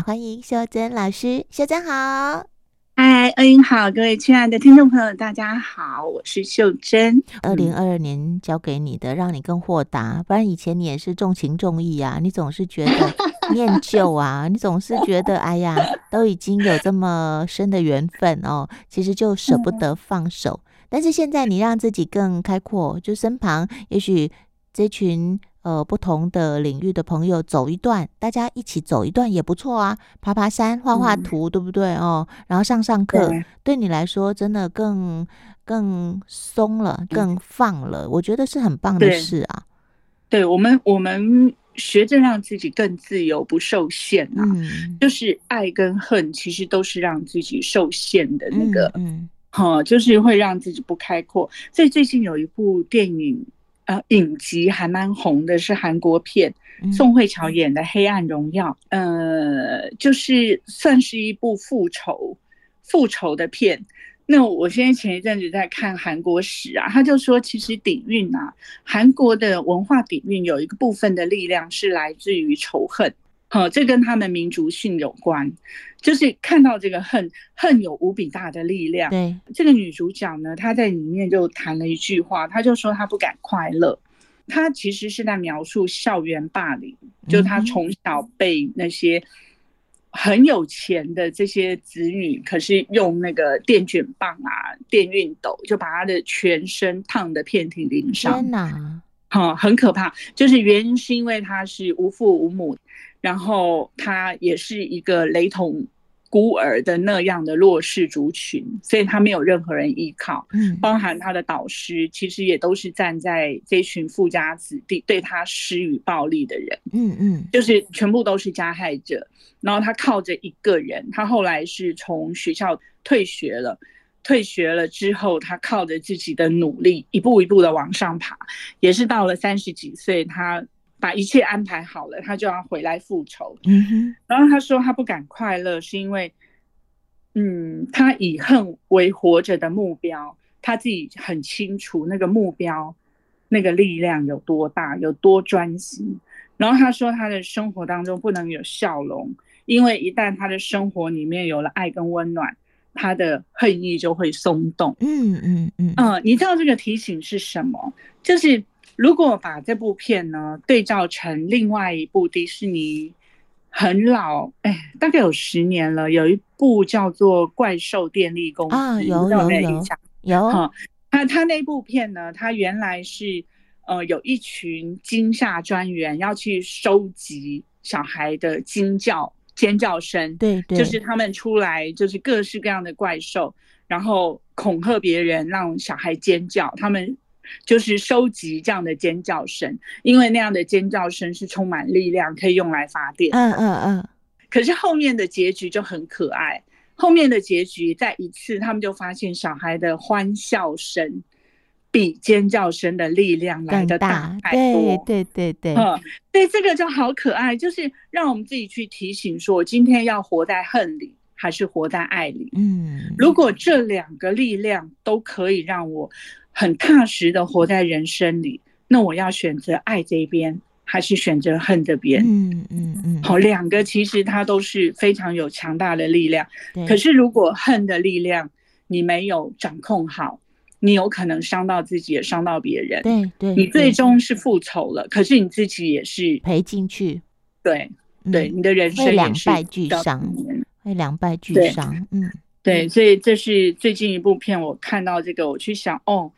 来欢迎秀珍老师，秀珍好。嗨，恩英好，各位亲爱的听众朋友，大家好，我是秀珍。二零二二年交给你的，让你更豁达，不然以前你也是重情重义啊，你总是觉得念旧啊，你总是觉得哎呀，都已经有这么深的缘分哦，其实就舍不得放手。但是现在你让自己更开阔，就身旁也许这群。呃，不同的领域的朋友走一段，大家一起走一段也不错啊。爬爬山、画画图，嗯、对不对哦？然后上上课，对，对你来说真的更更松了，更放了。我觉得是很棒的事啊。对，对我们，我们学着让自己更自由，不受限啊。嗯，就是爱跟恨，其实都是让自己受限的那个，嗯，好、嗯，就是会让自己不开阔。所以最近有一部电影。呃，影集还蛮红的，是韩国片，宋慧乔演的《黑暗荣耀》。呃，就是算是一部复仇复仇的片。那我现在前一阵子在看韩国史啊，他就说，其实底蕴啊，韩国的文化底蕴有一个部分的力量是来自于仇恨。好，这跟他们民族性有关，就是看到这个恨，恨有无比大的力量。对，这个女主角呢，她在里面就谈了一句话，她就说她不敢快乐。她其实是在描述校园霸凌，就她从小被那些很有钱的这些子女，可是用那个电卷棒啊、电熨斗，就把她的全身烫得遍体鳞伤。天哪，好，很可怕。就是原因是因为她是无父无母。然后他也是一个雷同孤儿的那样的弱势族群，所以他没有任何人依靠，嗯，包含他的导师，其实也都是站在这群富家子弟对他施予暴力的人，嗯嗯，就是全部都是加害者。然后他靠着一个人，他后来是从学校退学了，退学了之后，他靠着自己的努力，一步一步的往上爬，也是到了三十几岁，他。把一切安排好了，他就要回来复仇。嗯哼，然后他说他不敢快乐，是因为，嗯，他以恨为活着的目标，他自己很清楚那个目标，那个力量有多大，有多专心。然后他说他的生活当中不能有笑容，因为一旦他的生活里面有了爱跟温暖，他的恨意就会松动。嗯嗯嗯，嗯，你知道这个提醒是什么？就是。如果把这部片呢对照成另外一部迪士尼很老，哎，大概有十年了，有一部叫做《怪兽电力公司》啊，有有有有哈，他他那部片呢，他原来是呃有一群惊吓专员要去收集小孩的惊叫尖叫声，对对，就是他们出来就是各式各样的怪兽，然后恐吓别人，让小孩尖叫，他们。就是收集这样的尖叫声，因为那样的尖叫声是充满力量，可以用来发电。嗯嗯嗯。可是后面的结局就很可爱，后面的结局再一次，他们就发现小孩的欢笑声比尖叫声的力量来的大太多。对对对对。嗯，对，这个就好可爱，就是让我们自己去提醒说，今天要活在恨里，还是活在爱里？嗯，如果这两个力量都可以让我。很踏实的活在人生里，那我要选择爱这边，还是选择恨这边？嗯嗯嗯。好，两个其实它都是非常有强大的力量。可是如果恨的力量你没有掌控好，你有可能伤到自己，也伤到别人。对对。你最终是复仇了，可是你自己也是赔进去。对对，你的人生也是两败俱伤，会两败俱伤。嗯。对，所以这是最近一部片，我看到这个，我去想，哦，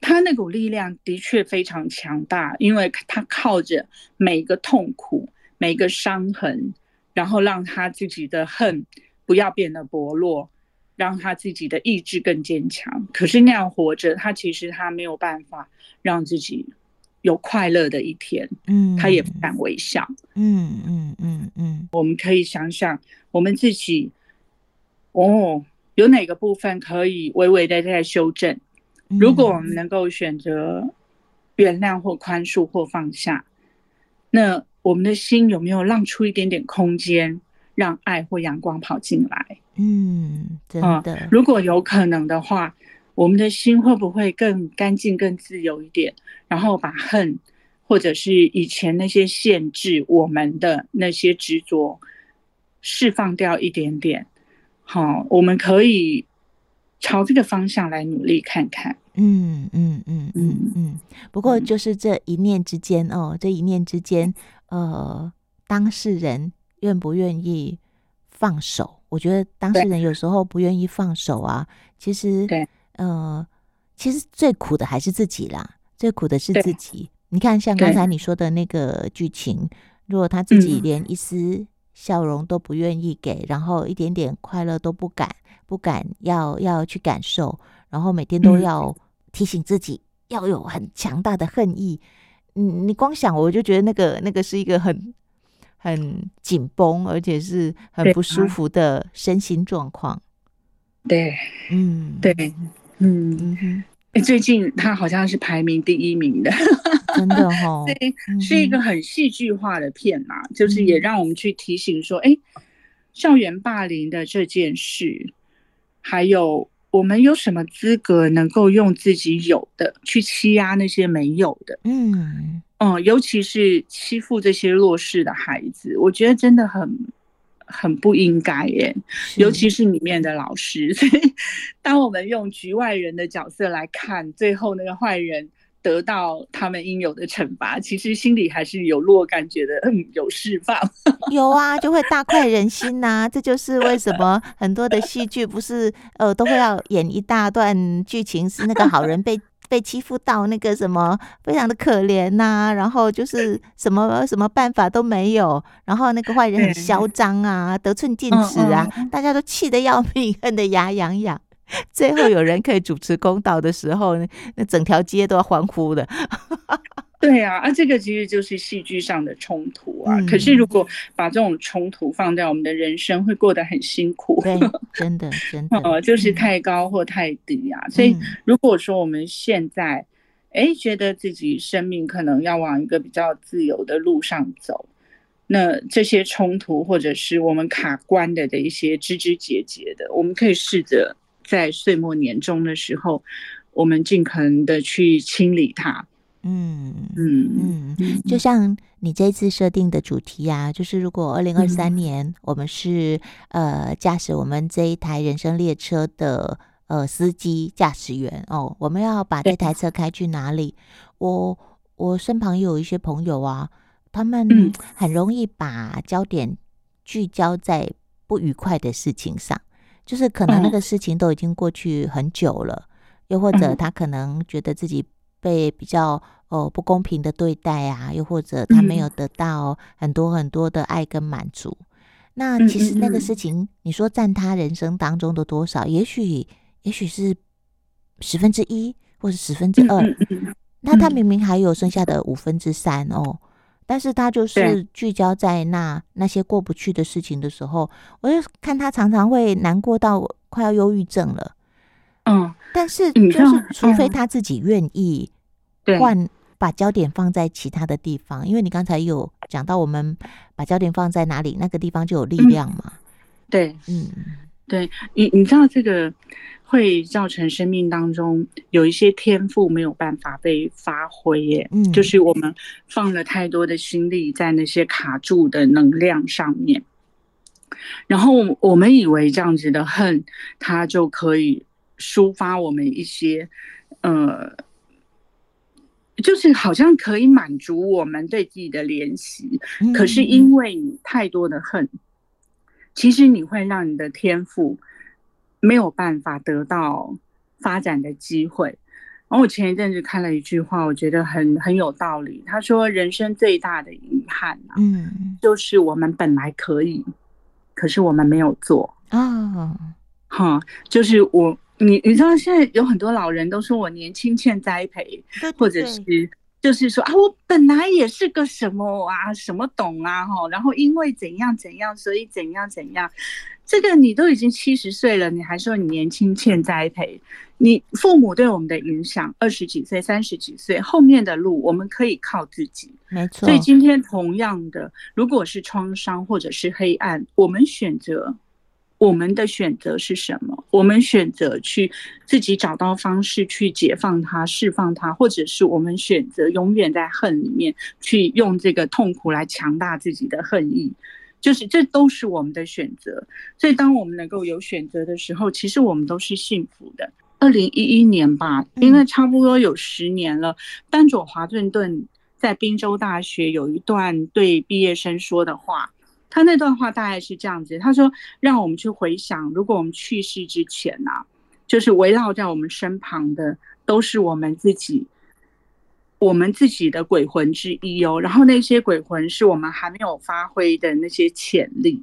他那股力量的确非常强大，因为他靠着每一个痛苦、每一个伤痕，然后让他自己的恨不要变得薄弱，让他自己的意志更坚强。可是那样活着，他其实他没有办法让自己有快乐的一天，嗯，他也不敢微笑，嗯嗯嗯嗯。我们可以想想我们自己。哦，有哪个部分可以微微的在修正？如果我们能够选择原谅或宽恕或放下，那我们的心有没有让出一点点空间，让爱或阳光跑进来？嗯，真的。嗯，如果有可能的话，我们的心会不会更干净、更自由一点？然后把恨，或者是以前那些限制我们的那些执着。释放掉一点点。好，我们可以朝这个方向来努力看看。嗯嗯嗯嗯嗯。不过就是这一念之间哦，这一念之间，呃，当事人愿不愿意放手？我觉得当事人有时候不愿意放手啊。其实，对，呃，其实最苦的还是自己啦，最苦的是自己。你看，像刚才你说的那个剧情，如果他自己连一丝笑容都不愿意给，然后一点点快乐都不敢，不敢要要去感受，然后每天都要提醒自己要有很强大的恨意，嗯，你光想我就觉得那个那个是一个很很紧绷，而且是很不舒服的身心状况。对，嗯，对，嗯嗯哼。最近他好像是排名第一名的，真的哈，对，是一个很戏剧化的片嘛，嗯、就是也让我们去提醒说，哎，校园霸凌的这件事，还有我们有什么资格能够用自己有的去欺压那些没有的？嗯嗯，尤其是欺负这些弱势的孩子，我觉得真的很。很不应该耶，尤其是里面的老师。所以，当我们用局外人的角色来看，最后那个坏人得到他们应有的惩罚，其实心里还是有落感觉得嗯，有释放。有啊，就会大快人心呐、啊。这就是为什么很多的戏剧不是呃都会要演一大段剧情，是那个好人被。被欺负到那个什么，非常的可怜呐、啊，然后就是什么什么办法都没有，然后那个坏人很嚣张啊，得寸进尺啊，大家都气得要命，恨得牙痒痒。最后有人可以主持公道的时候，那整条街都要欢呼的。对啊，啊，这个其实就是戏剧上的冲突啊。嗯、可是如果把这种冲突放在我们的人生，会过得很辛苦。对，真的，真的，呃，就是太高或太低啊。嗯、所以，如果说我们现在，哎，觉得自己生命可能要往一个比较自由的路上走，那这些冲突或者是我们卡关的的一些枝枝节节的，我们可以试着在岁末年终的时候，我们尽可能的去清理它。嗯嗯嗯，就像你这次设定的主题啊，就是如果二零二三年我们是呃驾驶我们这一台人生列车的呃司机驾驶员哦，我们要把这台车开去哪里？我我身旁有一些朋友啊，他们很容易把焦点聚焦在不愉快的事情上，就是可能那个事情都已经过去很久了，又或者他可能觉得自己。被比较哦不公平的对待啊，又或者他没有得到很多很多的爱跟满足，嗯、那其实那个事。情，你说占他人生当中的多少，也许也许是十分之一，或是十分之二，那他明明还有剩下的五分之三哦，但是他就是聚焦在那那些过不去的事情的时候，我就看他常常会难过到快要忧郁症了，嗯，但是就是除非他自己愿意。换把焦点放在其他的地方，因为你刚才有讲到，我们把焦点放在哪里，那个地方就有力量嘛。嗯、对，嗯，对你，你知道这个会造成生命当中有一些天赋没有办法被发挥耶。嗯，就是我们放了太多的心力在那些卡住的能量上面，然后我们以为这样子的恨，它就可以抒发我们一些呃。就是好像可以满足我们对自己的怜惜，可是因为你太多的恨，其实你会让你的天赋没有办法得到发展的机会。然后我前一阵子看了一句话，我觉得很很有道理。他说：“人生最大的遗憾啊，嗯，就是我们本来可以，可是我们没有做啊。”哈，就是我。你你知道现在有很多老人都说我年轻欠栽培，或者是就是说啊，我本来也是个什么啊，什么懂啊哈，然后因为怎样怎样，所以怎样怎样，这个你都已经七十岁了，你还说你年轻欠栽培？你父母对我们的影响，二十几岁、三十几岁后面的路，我们可以靠自己，没错。所以今天同样的，如果是创伤或者是黑暗，我们选择。我们的选择是什么？我们选择去自己找到方式去解放它、释放它，或者是我们选择永远在恨里面去用这个痛苦来强大自己的恨意。就是这都是我们的选择。所以当我们能够有选择的时候，其实我们都是幸福的。二零一一年吧，应该差不多有十年了。丹佐华盛顿在宾州大学有一段对毕业生说的话，他那段话大概是这样子：他说，让我们去回想，如果我们去世之前呐、啊，就是围绕在我们身旁的都是我们自己。我们自己的鬼魂之一哦，然后那些鬼魂是我们还没有发挥的那些潜力，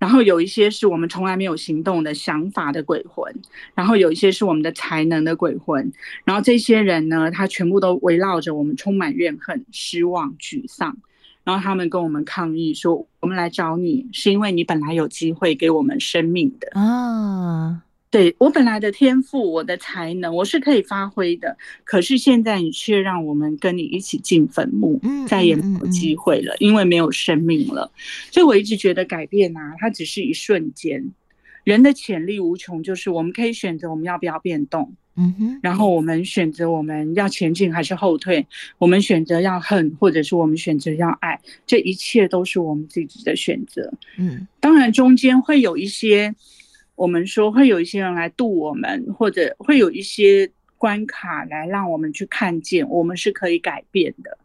然后有一些是我们从来没有行动的想法的鬼魂，然后有一些是我们的才能的鬼魂，然后这些人呢，他全部都围绕着我们，充满怨恨、失望、沮丧，然后他们跟我们抗议说：“我们来找你，是因为你本来有机会给我们生命的啊。”对，我本来的天赋，我的才能，我是可以发挥的。可是现在你却让我们跟你一起进坟墓，再也没有机会了，因为没有生命了。所以我一直觉得改变啊，它只是一瞬间。人的潜力无穷，就是我们可以选择我们要不要变动，嗯哼，然后我们选择我们要前进还是后退，我们选择要恨，或者是我们选择要爱，这一切都是我们自己的选择。嗯，当然中间会有一些。我们说会有一些人来渡我们，或者会有一些关卡来让我们去看见我们是可以改变的。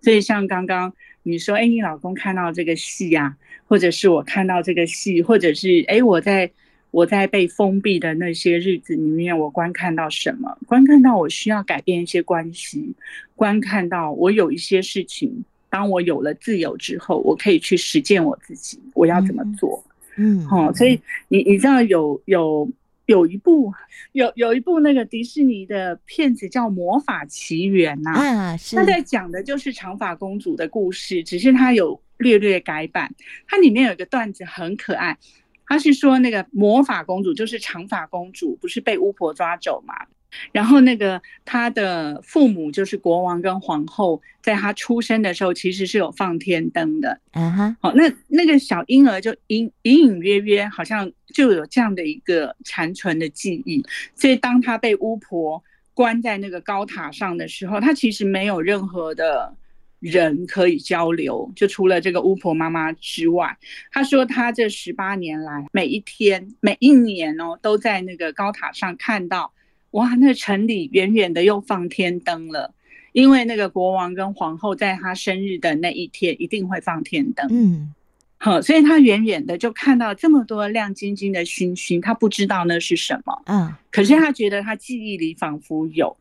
所以像刚刚你说，哎，你老公看到这个戏啊，或者是我看到这个戏，或者是哎，我在我在被封闭的那些日子里面，我观看到什么？观看到我需要改变一些关系，观看到我有一些事情，当我有了自由之后，我可以去实践我自己，我要怎么做？嗯嗯，好，所以你你知道有有有一部有有一部那个迪士尼的片子叫《魔法奇缘》呐，啊，是，他在讲的就是长发公主的故事，只是他有略略改版。它里面有一个段子很可爱，他是说那个魔法公主就是长发公主，不是被巫婆抓走嘛？然后那个他的父母就是国王跟皇后，在他出生的时候其实是有放天灯的。嗯哼，好，那那个小婴儿就隐隐隐约约好像就有这样的一个残存的记忆。所以当他被巫婆关在那个高塔上的时候，他其实没有任何的人可以交流，就除了这个巫婆妈妈之外。他说他这十八年来每一天每一年哦都在那个高塔上看到。哇，那城里远远的又放天灯了，因为那个国王跟皇后在他生日的那一天一定会放天灯。嗯，好，所以他远远的就看到这么多亮晶晶的星星，他不知道那是什么。嗯，可是他觉得他记忆里仿佛有，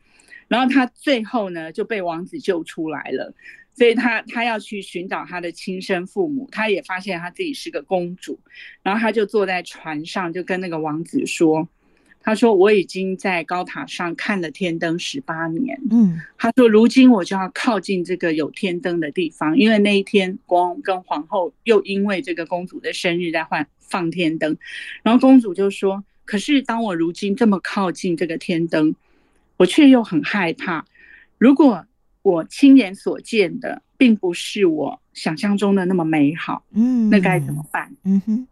然后他最后呢就被王子救出来了，所以他他要去寻找他的亲生父母，他也发现他自己是个公主，然后他就坐在船上就跟那个王子说。他说：“我已经在高塔上看了天灯十八年。嗯，他说如今我就要靠近这个有天灯的地方，因为那一天国王跟皇后又因为这个公主的生日在换放天灯，然后公主就说：可是当我如今这么靠近这个天灯，我却又很害怕。如果我亲眼所见的并不是我想象中的那么美好，嗯，那该怎么办？嗯哼，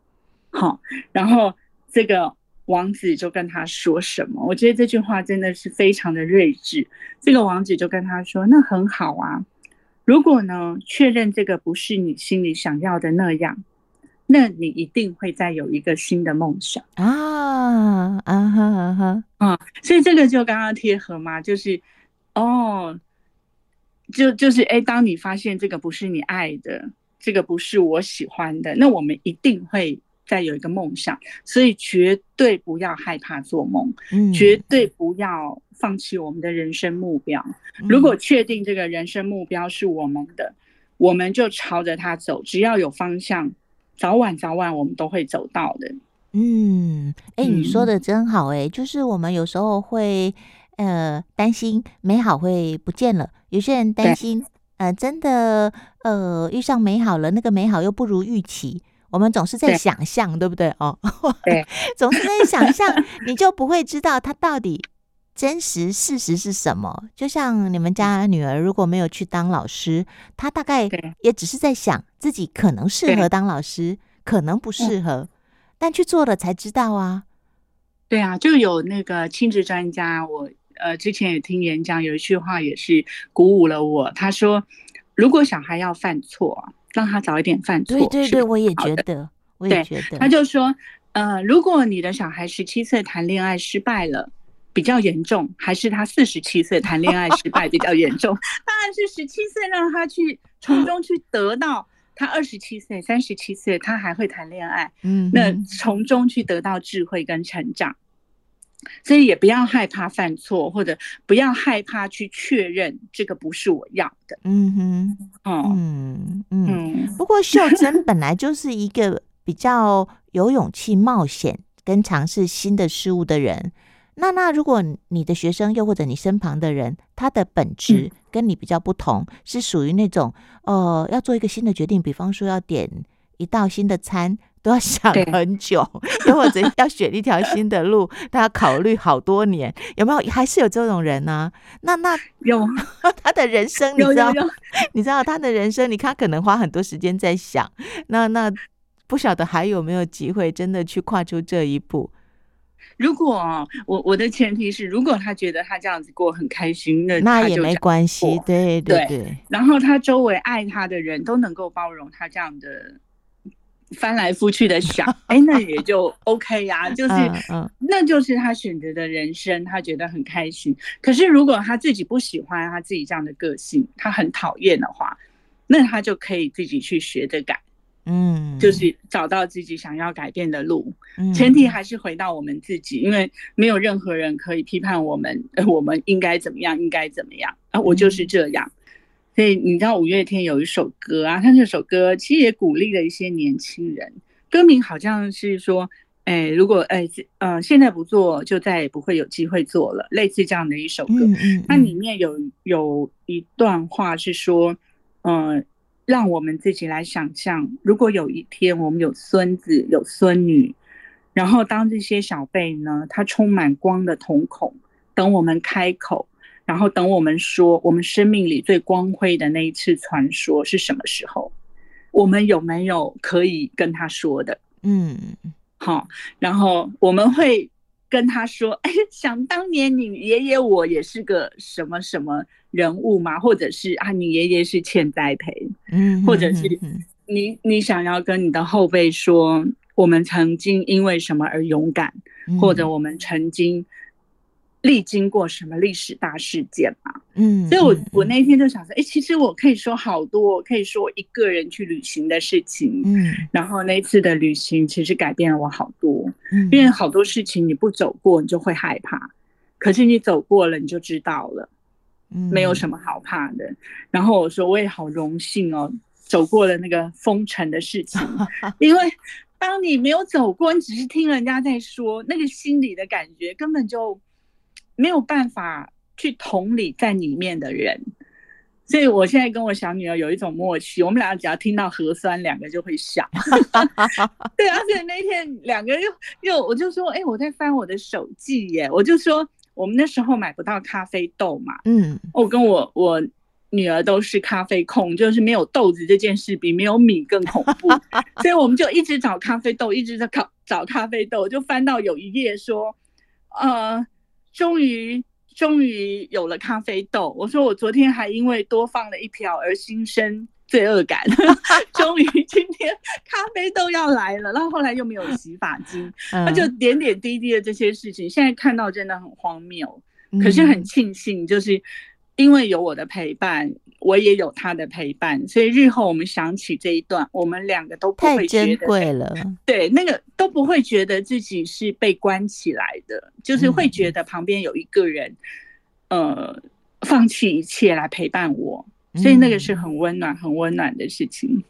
好，然后这个。”王子就跟他说什么？我觉得这句话真的是非常的睿智。这个王子就跟他说：“那很好啊，如果呢确认这个不是你心里想要的那样，那你一定会再有一个新的梦想啊啊！所以这个就刚刚贴合嘛，就是哦，就就是哎，当你发现这个不是你爱的，这个不是我喜欢的，那我们一定会。”再有一个梦想，所以绝对不要害怕做梦，嗯，绝对不要放弃我们的人生目标。如果确定这个人生目标是我们的，我们就朝着它走。只要有方向，早晚早晚我们都会走到的。嗯，哎，你说的真好，哎，就是我们有时候会呃担心美好会不见了，有些人担心呃真的呃遇上美好了，那个美好又不如预期。我们总是在想象，对，对不对？哦，对，总是在想象，你就不会知道它到底真实事实是什么。就像你们家女儿如果没有去当老师，她大概也只是在想自己可能适合当老师，可能不适合，但去做了才知道啊。对啊，就有那个亲子专家，我呃之前也听演讲，有一句话也是鼓舞了我。他说，如果小孩要犯错。让他早一点犯错。对对对，我也觉得，我也觉得。他就说，呃，如果你的小孩十七岁谈恋爱失败了，比较严重，还是他四十七岁谈恋爱失败比较严重？当然是十七岁让他去从中去得到。他二十七岁、三十七岁，他还会谈恋爱，嗯，那从中去得到智慧跟成长，所以也不要害怕犯错，或者不要害怕去确认这个不是我要的，嗯哼，哦，嗯嗯。不过秀珍本来就是一个比较有勇气冒险跟尝试新的事物的人。那那如果你的学生又或者你身旁的人，他的本质跟你比较不同，嗯、是属于那种呃要做一个新的决定，比方说要点一道新的餐，都要想很久，又或者要选一条新的路，他要考虑好多年，有没有？还是有这种人呢、啊？那那有 他的人生，你知道？你知道他的人生，你看可能花很多时间在想，那那不晓得还有没有机会真的去跨出这一步。如果我我的前提是，如果他觉得他这样子过很开心，那那也没关系，对对对。然后他周围爱他的人都能够包容他这样的翻来覆去的想，哎，那也就 OK 呀，就是那就是他选择的人生，他觉得很开心。可是如果他自己不喜欢他自己这样的个性，他很讨厌的话，那他就可以自己去学着改。嗯，就是找到自己想要改变的路，嗯前提还是回到我们自己，因为没有任何人可以批判我们，呃，我们应该怎么样，应该怎么样啊，我就是这样。所以你知道五月天有一首歌啊，他这首歌其实也鼓励了一些年轻人，歌名好像是说，哎，如果哎，呃，现在不做，就再也不会有机会做了，类似这样的一首歌。它里面有有一段话是说，嗯。让我们自己来想象，如果有一天我们有孙子、有孙女，然后当这些小辈呢，他充满光的瞳孔，等我们开口，然后等我们说我们生命里最光辉的那一次传说是什么时候？我们有没有可以跟他说的？嗯，好，然后我们会跟他说：“哎，想当年你爷爷我也是个什么什么。”人物嘛，或者是啊，你爷爷是欠栽培，嗯，或者是你你想要跟你的后辈说，我们曾经因为什么而勇敢，或者我们曾经历经过什么历史大事件嘛，嗯，所以我我那天就想说，哎，其实我可以说好多，可以说我一个人去旅行的事情，嗯，然后那次的旅行其实改变了我好多，嗯，因为好多事情你不走过你就会害怕，可是你走过了你就知道了。没有什么好怕的。然后我说，我也好荣幸哦，走过了那个封城的事情。因为当你没有走过，你只是听人家在说，那个心里的感觉根本就没有办法去同理在里面的人。所以我现在跟我小女儿有一种默契，我们俩只要听到核酸，两个就会笑。对啊，所以那天两个又又，我就说，哎，我在翻我的手机耶，我就说。我们那时候买不到咖啡豆嘛，嗯，我跟我我女儿都是咖啡控，就是没有豆子这件事比没有米更恐怖，所以我们就一直找咖啡豆，一直在找找咖啡豆，就翻到有一页说，呃，终于终于有了咖啡豆。我说我昨天还因为多放了一瓢而心生。罪恶感，终于今天咖啡豆要来了，然后后来又没有洗发精，那就点点滴滴的这些事情，现在看到真的很荒谬，可是很庆幸，就是因为有我的陪伴，我也有他的陪伴，所以日后我们想起这一段，我们两个都不会觉得贵了，对，那个都不会觉得自己是被关起来的，就是会觉得旁边有一个人，呃，放弃一切来陪伴我。所以那个是很温暖、很温暖的事情。